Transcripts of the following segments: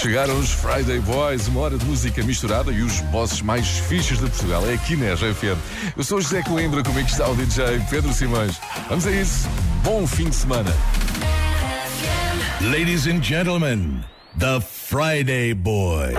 Chegaram os Friday Boys, uma hora de música misturada e os bosses mais fixos de Portugal. É aqui na RFM. Eu sou José Coimbra, como é que está o DJ Pedro Simões? Vamos a isso. Bom fim de semana. Ladies and gentlemen, the Friday Boys.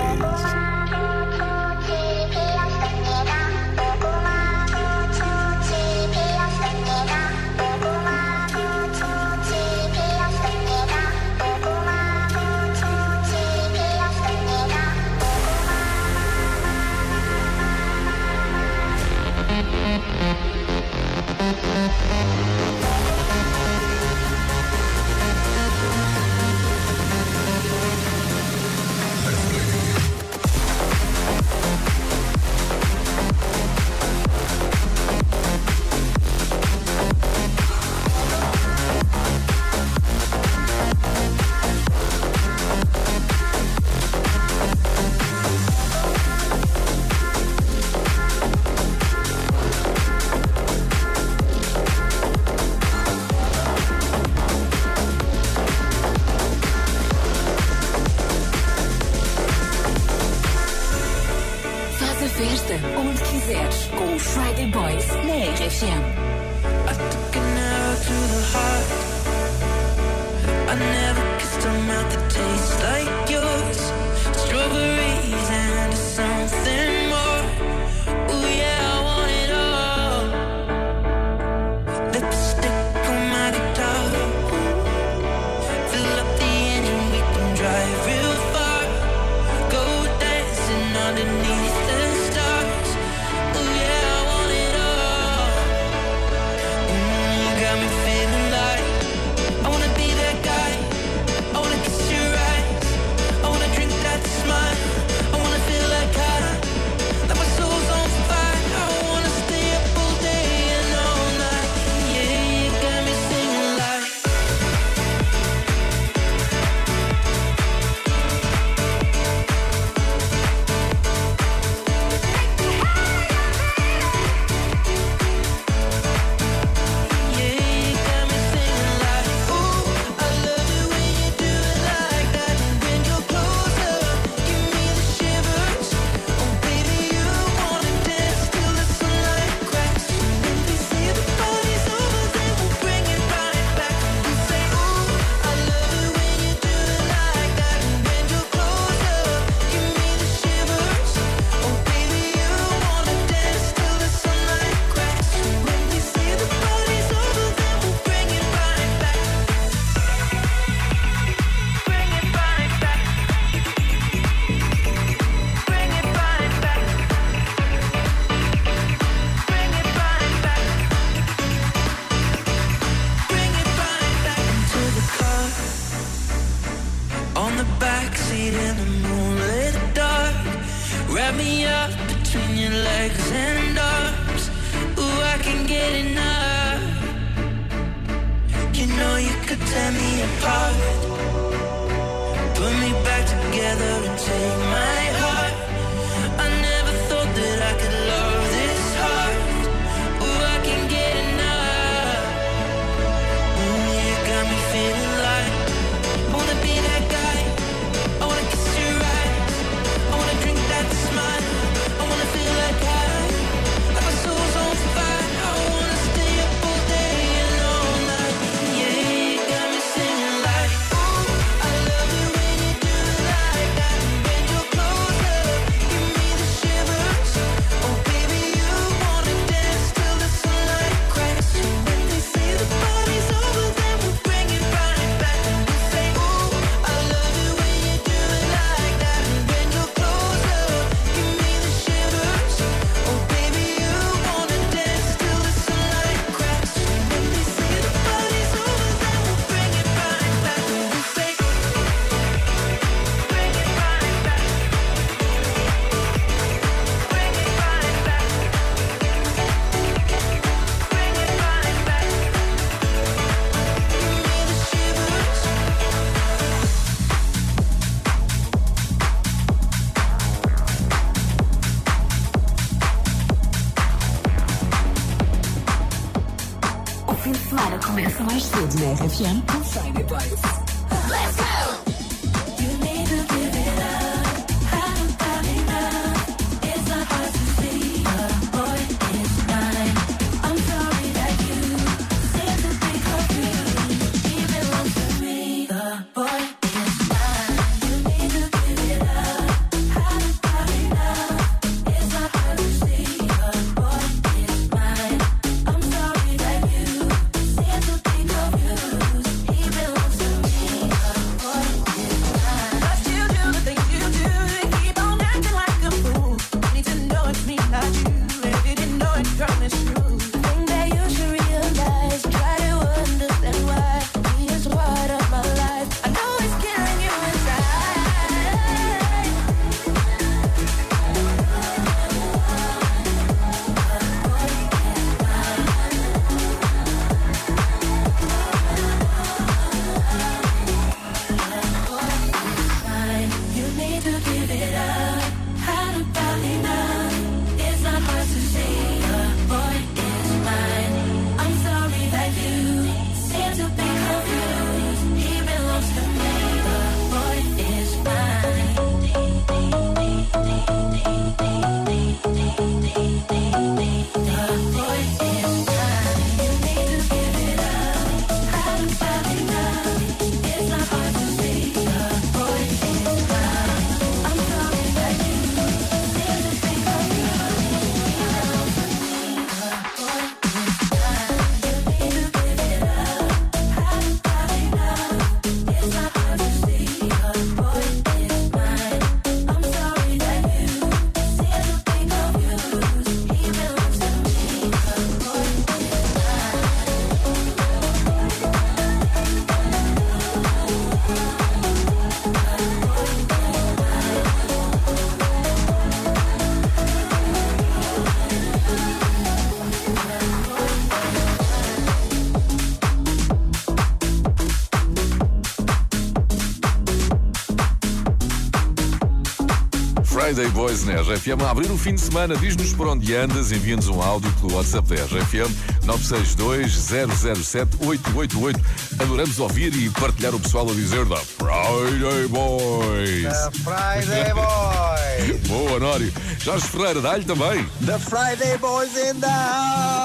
Friday Boys na RFM. A abrir o fim de semana, diz-nos por onde andas, envia-nos um áudio pelo WhatsApp da RFM 962-007-888. Adoramos ouvir e partilhar o pessoal a dizer da Friday Boys. The Friday Boys. Boa, Nório. Jorge Ferreira, dá-lhe também. The Friday Boys in the house.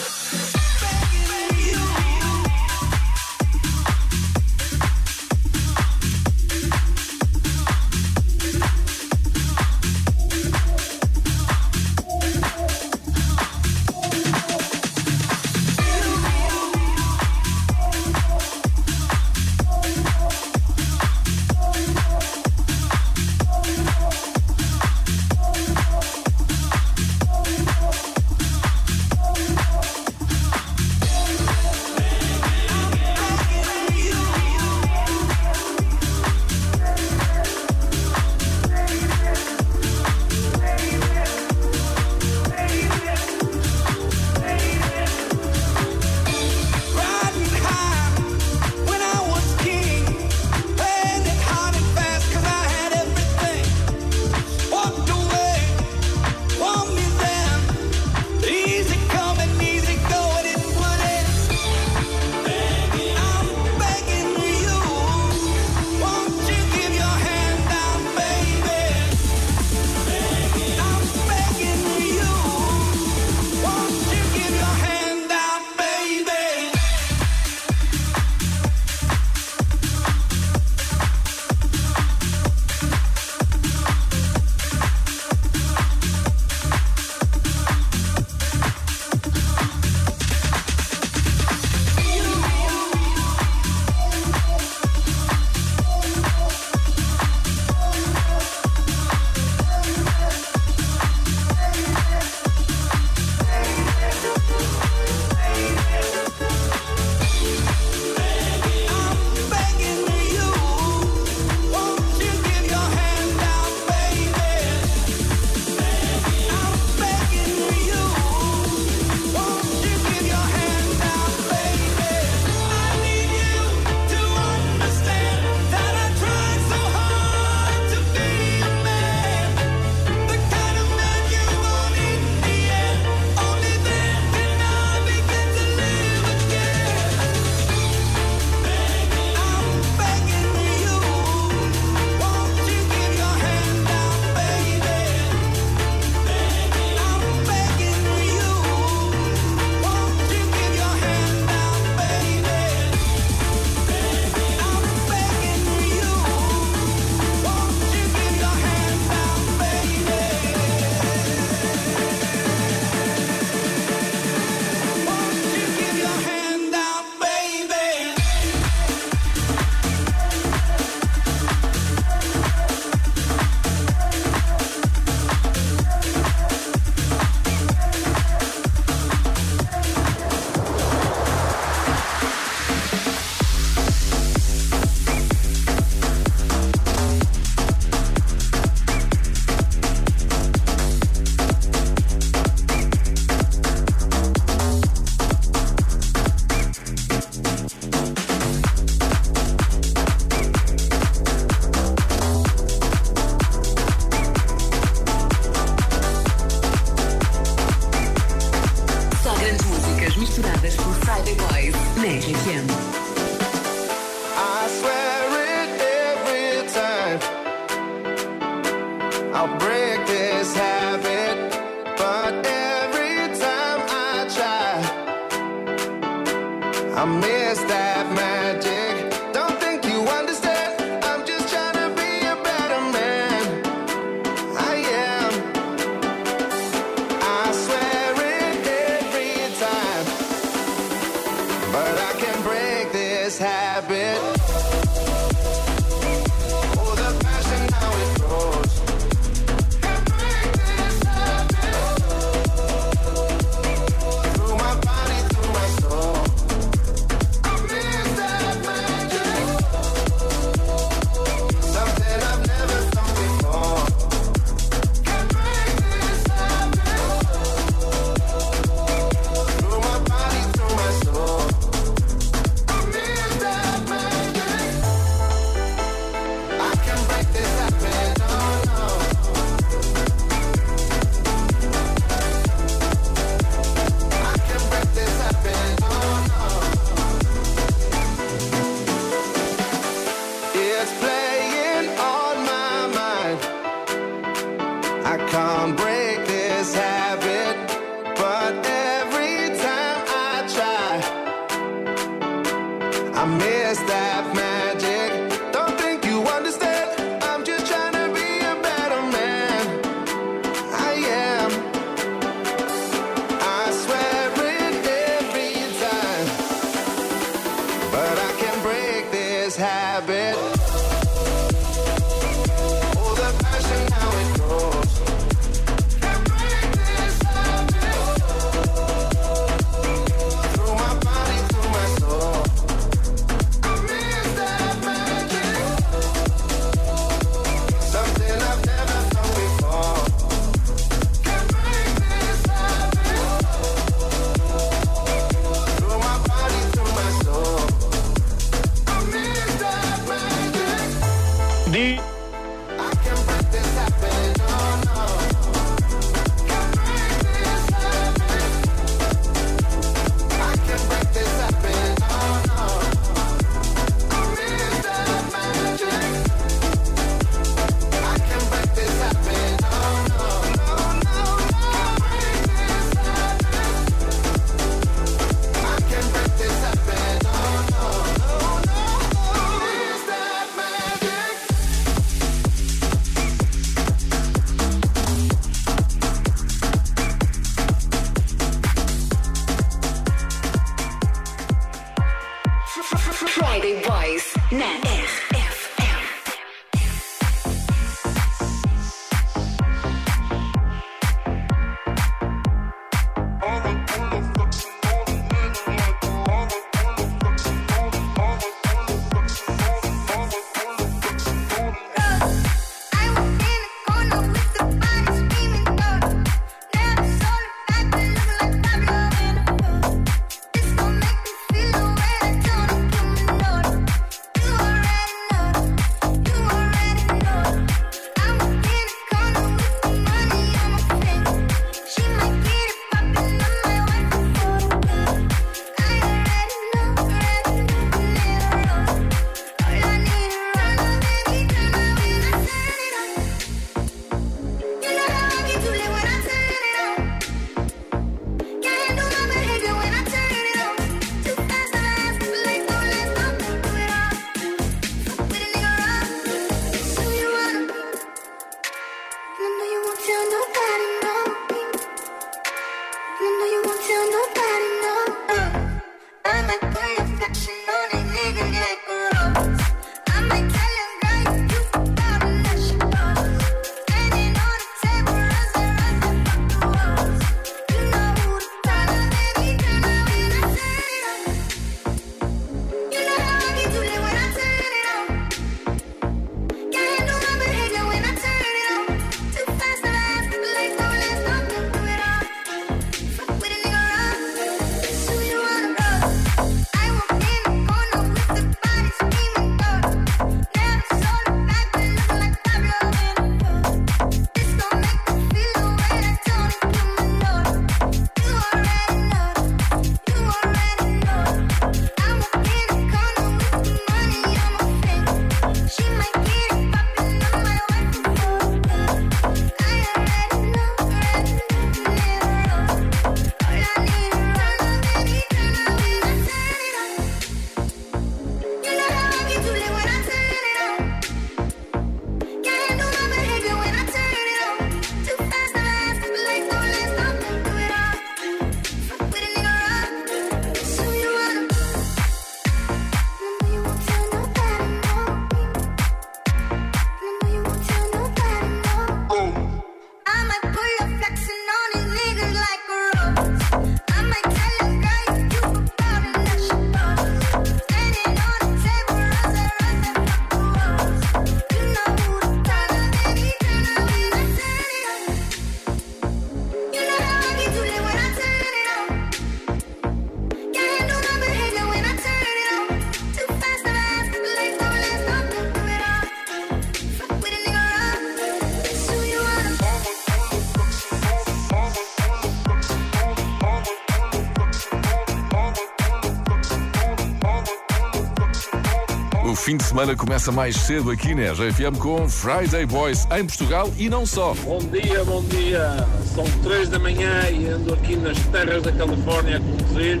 semana começa mais cedo aqui na RFM com Friday Boys em Portugal e não só. Bom dia, bom dia. São três da manhã e ando aqui nas terras da Califórnia a conduzir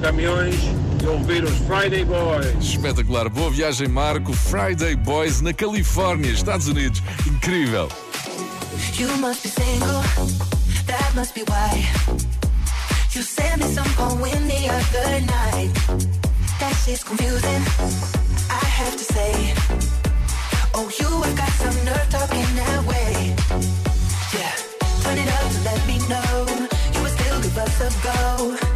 caminhões e ouvir os Friday Boys. Espetacular. Boa viagem, Marco. Friday Boys na Califórnia, Estados Unidos. Incrível. You must be single, that must be why. You sent me some poem the other night. That shit's confusing. have to say. Oh, you have got some nerve talking that way. Yeah, turn it up to let me know you were still give us a go.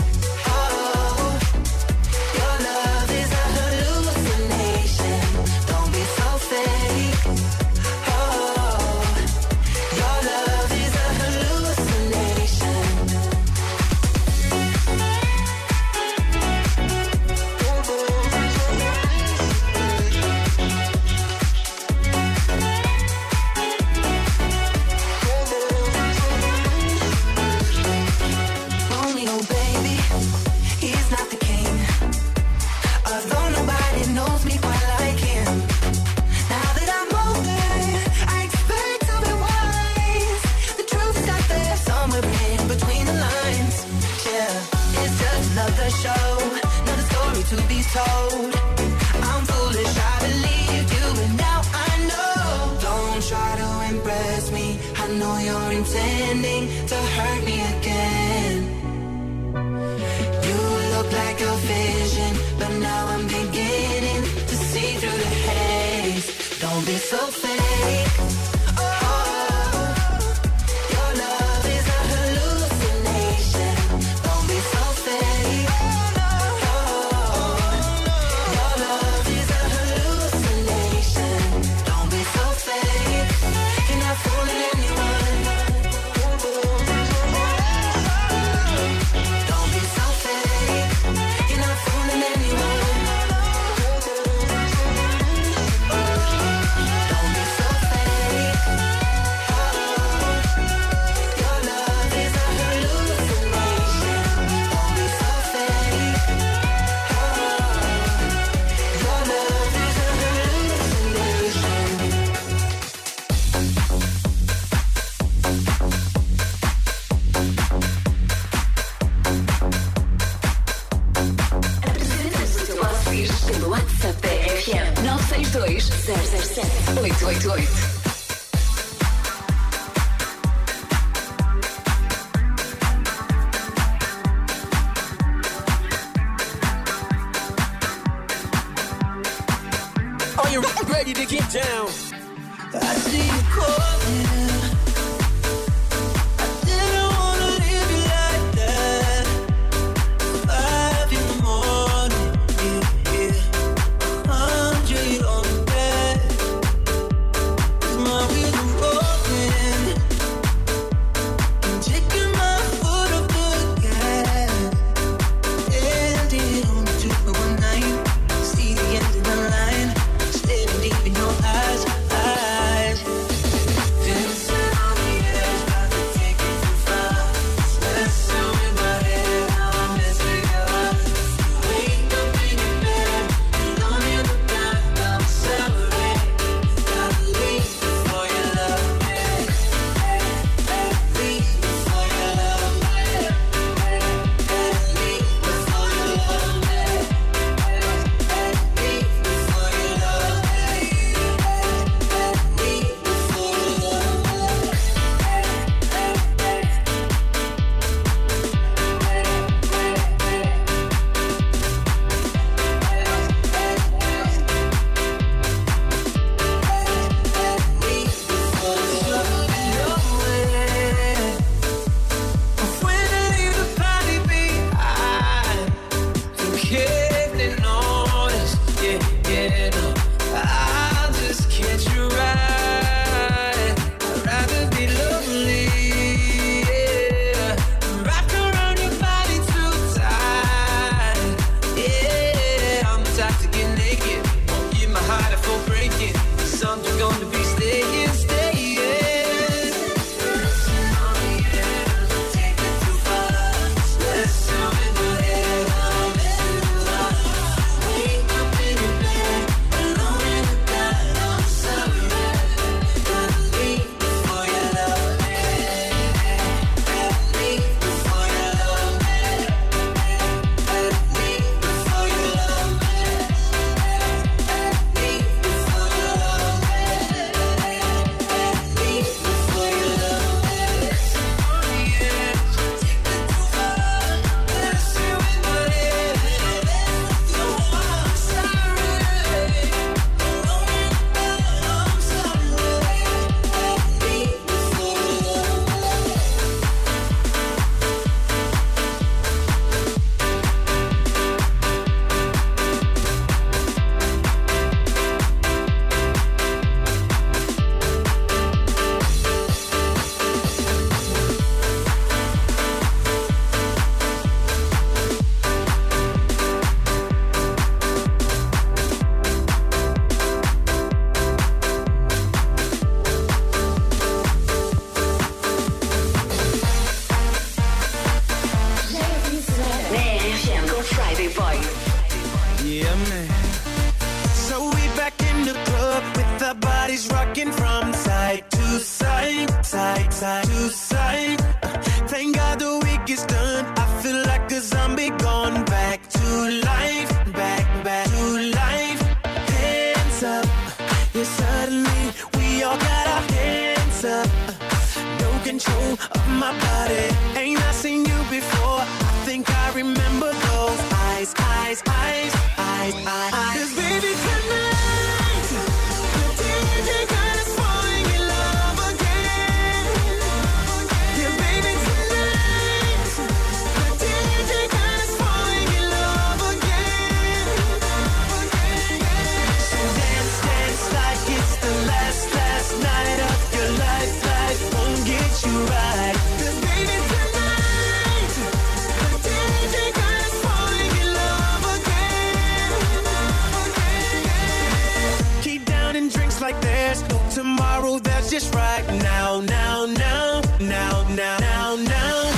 Tomorrow. That's just right now, now, now, now, now, now, now.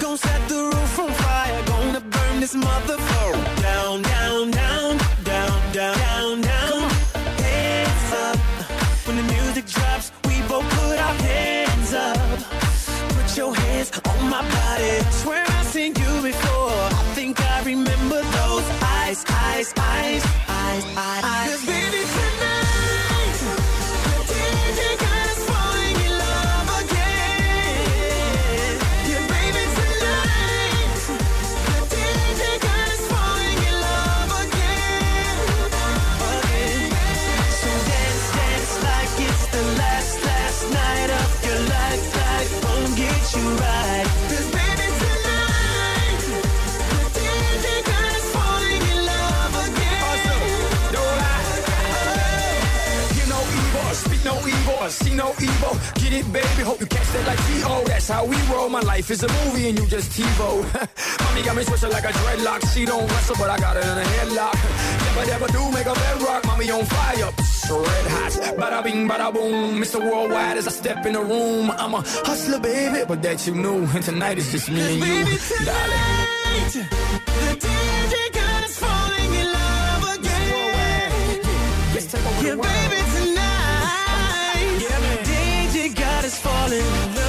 Gonna set the roof on fire. Gonna burn this motherfucker no evil. Get it, baby. Hope you catch that like T.O. That's how we roll. My life is a movie and you just TiVo. Mommy got me switching like a dreadlock. She don't wrestle, but I got her in a headlock. Never, never do make a bedrock. Mommy on fire. Red hot. Bada bing, bada boom. Mr. Worldwide as I step in the room. I'm a hustler, baby, but that you knew. And tonight is just me and you, Baby, darling. the DJ got us falling in love again. Let's take over Yeah, baby, darling.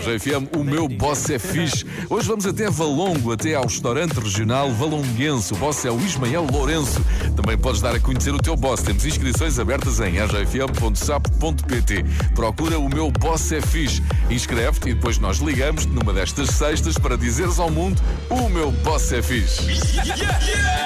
10 FM, o meu boss é fixe. Hoje vamos até Valongo, até ao restaurante regional valonguense. O boss é o Ismael Lourenço. Também podes dar a conhecer o teu boss. Temos inscrições abertas em ajfm.sapo.pt. Procura o meu boss é fixe. Inscreve-te e depois nós ligamos numa destas sextas para dizeres ao mundo o meu boss é fixe. Yeah, yeah.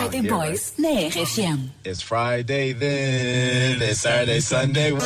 Friday Boys na RFM. It's Friday then, it's Saturday, Sunday.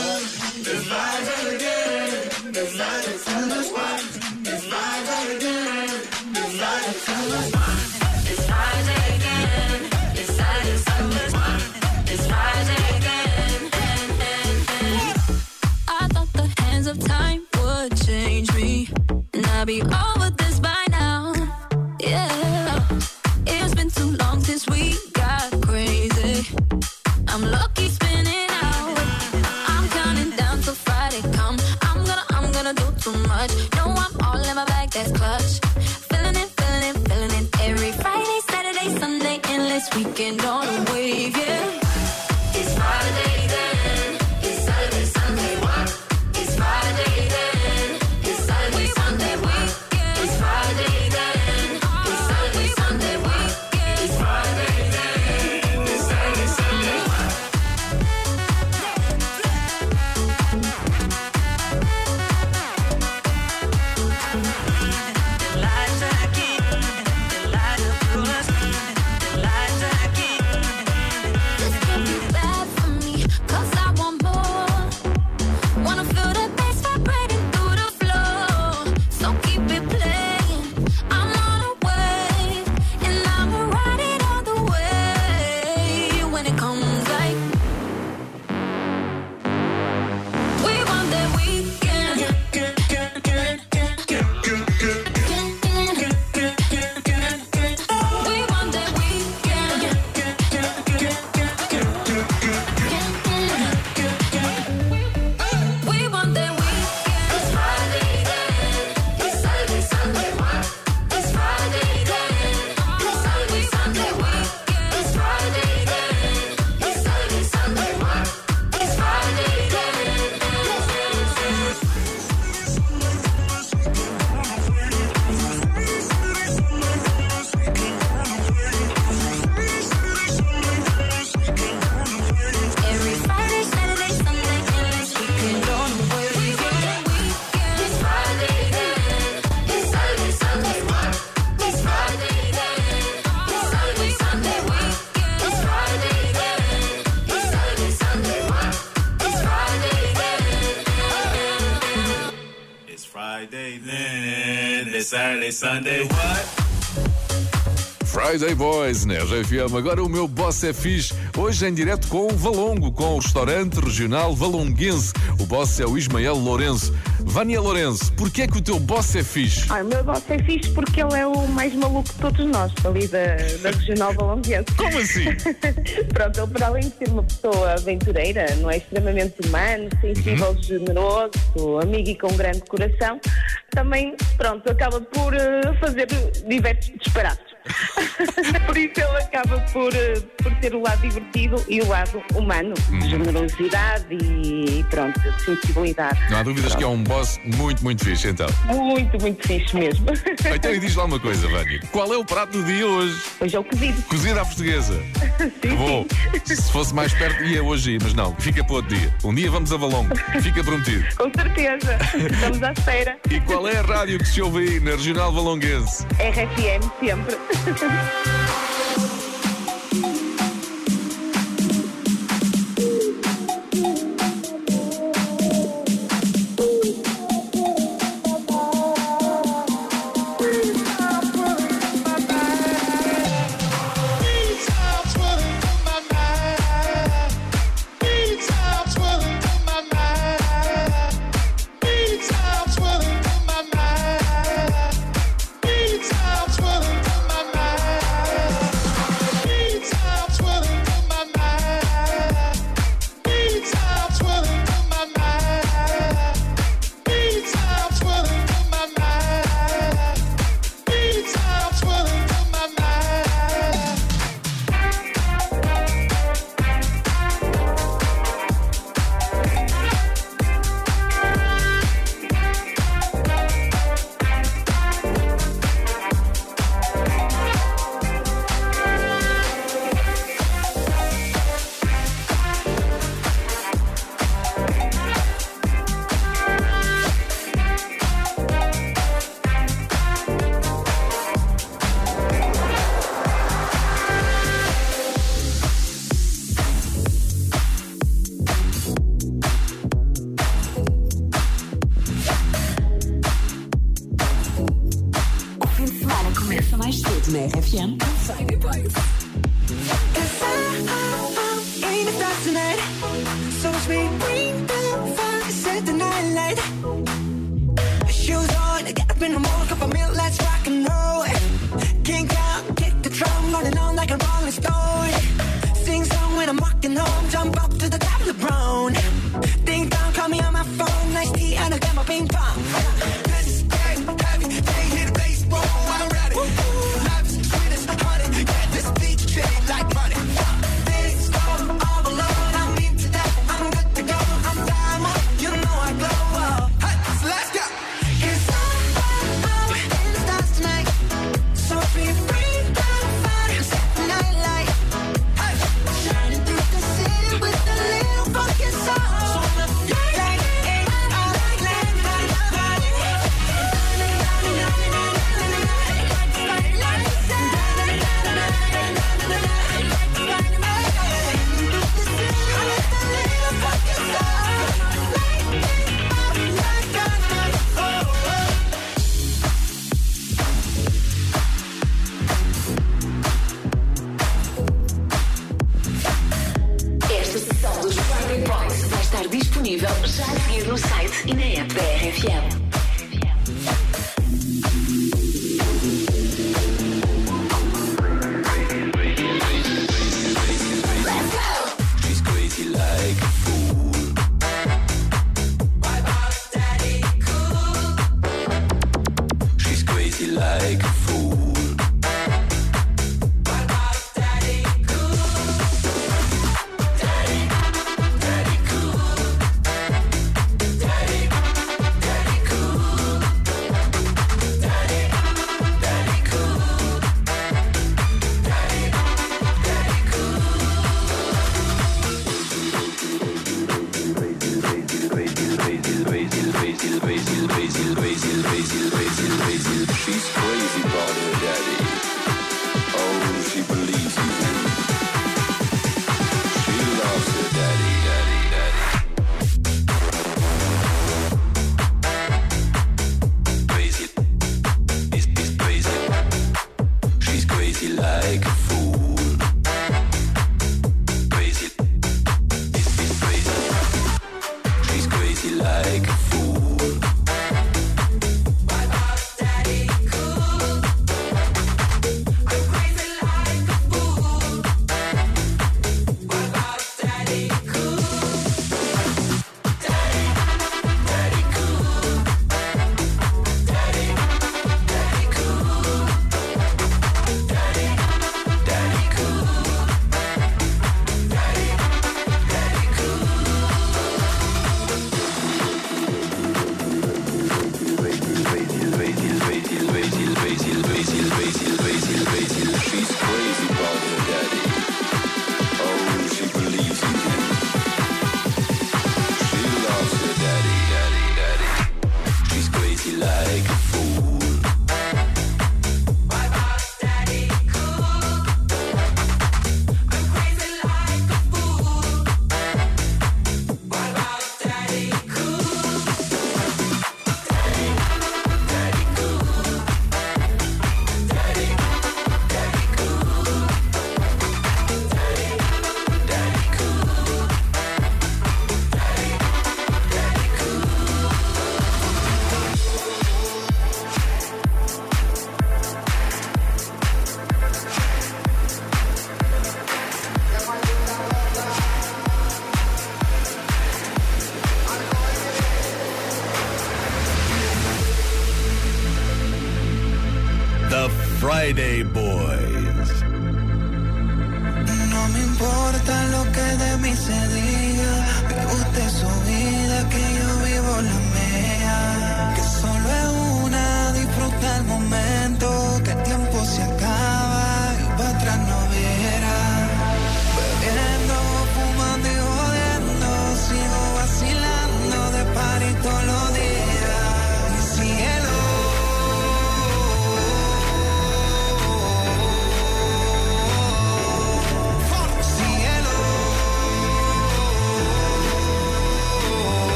Saturday, Sunday. What? Friday Boys na RFM. Agora o meu boss é fixe. Hoje em direto com o Valongo, com o restaurante regional valonguense. O boss é o Ismael Lourenço. Vânia Lourenço, porquê é que o teu boss é fixe? Ah, o meu boss é fixe porque ele é o mais maluco de todos nós, ali da, da Regional Valonguense. Como assim? Pronto, ele para além de ser uma pessoa aventureira, não é extremamente humano, sensível, Uhum. generoso, amigo e com um grande coração, também, pronto, acaba por eh, fazer diversos disparates. Por isso ele acaba por, eh, por ter o lado divertido e o lado humano, Uhum. de generosidade e pronto, de sensibilidade. Não há dúvidas que é um boss muito, muito fixe, então. Muito, muito fixe mesmo. Então e diz lá uma coisa, Vânia. Qual é o prato do dia hoje? Hoje é o cozido. Cozido à portuguesa. Sim, Bom, se fosse mais perto ia hoje ir, mas não, fica para outro dia. Um dia vamos a Valongo, fica prometido. Com certeza. Estamos à espera. E qual é a rádio que se ouve aí na Regional Valonguense? RFM sempre. Merci.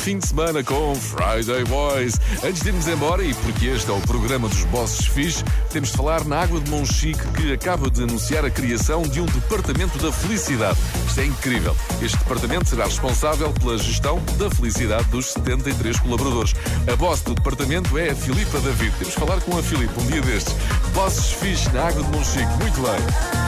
fim de semana com Friday Boys. Antes de irmos embora, e porque este é o programa dos Bosses Fish, temos de falar na Água de Monchique, que acaba de anunciar a criação de um Departamento da Felicidade. Isto é incrível. Este departamento será responsável pela gestão da felicidade dos 73 colaboradores. A boss do departamento é a Filipa David. Temos de falar com a Filipa um dia destes. Bosses Fish na Água de Monchique. Muito bem.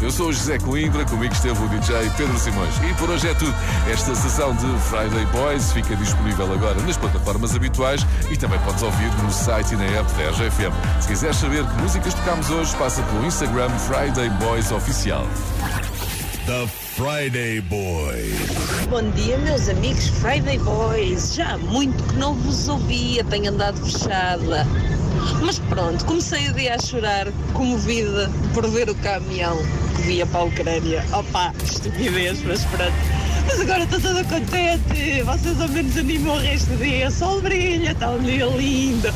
Eu sou o José Coimbra, comigo esteve o DJ Pedro Simões. E por hoje é tudo. Esta sessão de Friday Boys fica disponível agora nas plataformas habituais e também podes ouvir no site e na app da RGFM. Se quiseres saber que músicas tocamos hoje, passa pelo Instagram Friday Boys Oficial. The Friday Boys. Bom dia, meus amigos Friday Boys. Já há muito que não vos ouvia, tenho andado fechada. Mas pronto, comecei o dia a chorar, comovida por ver o caminhão que via para a Ucrânia. Opa, estupidez, mas pronto. Mas agora estou toda contente. Vocês ao menos animam o resto do dia. O sol brilha, está um dia lindo.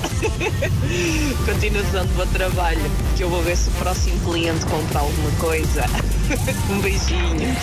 Continuação de bom trabalho. Que eu vou ver se o próximo cliente compra alguma coisa. Um beijinho.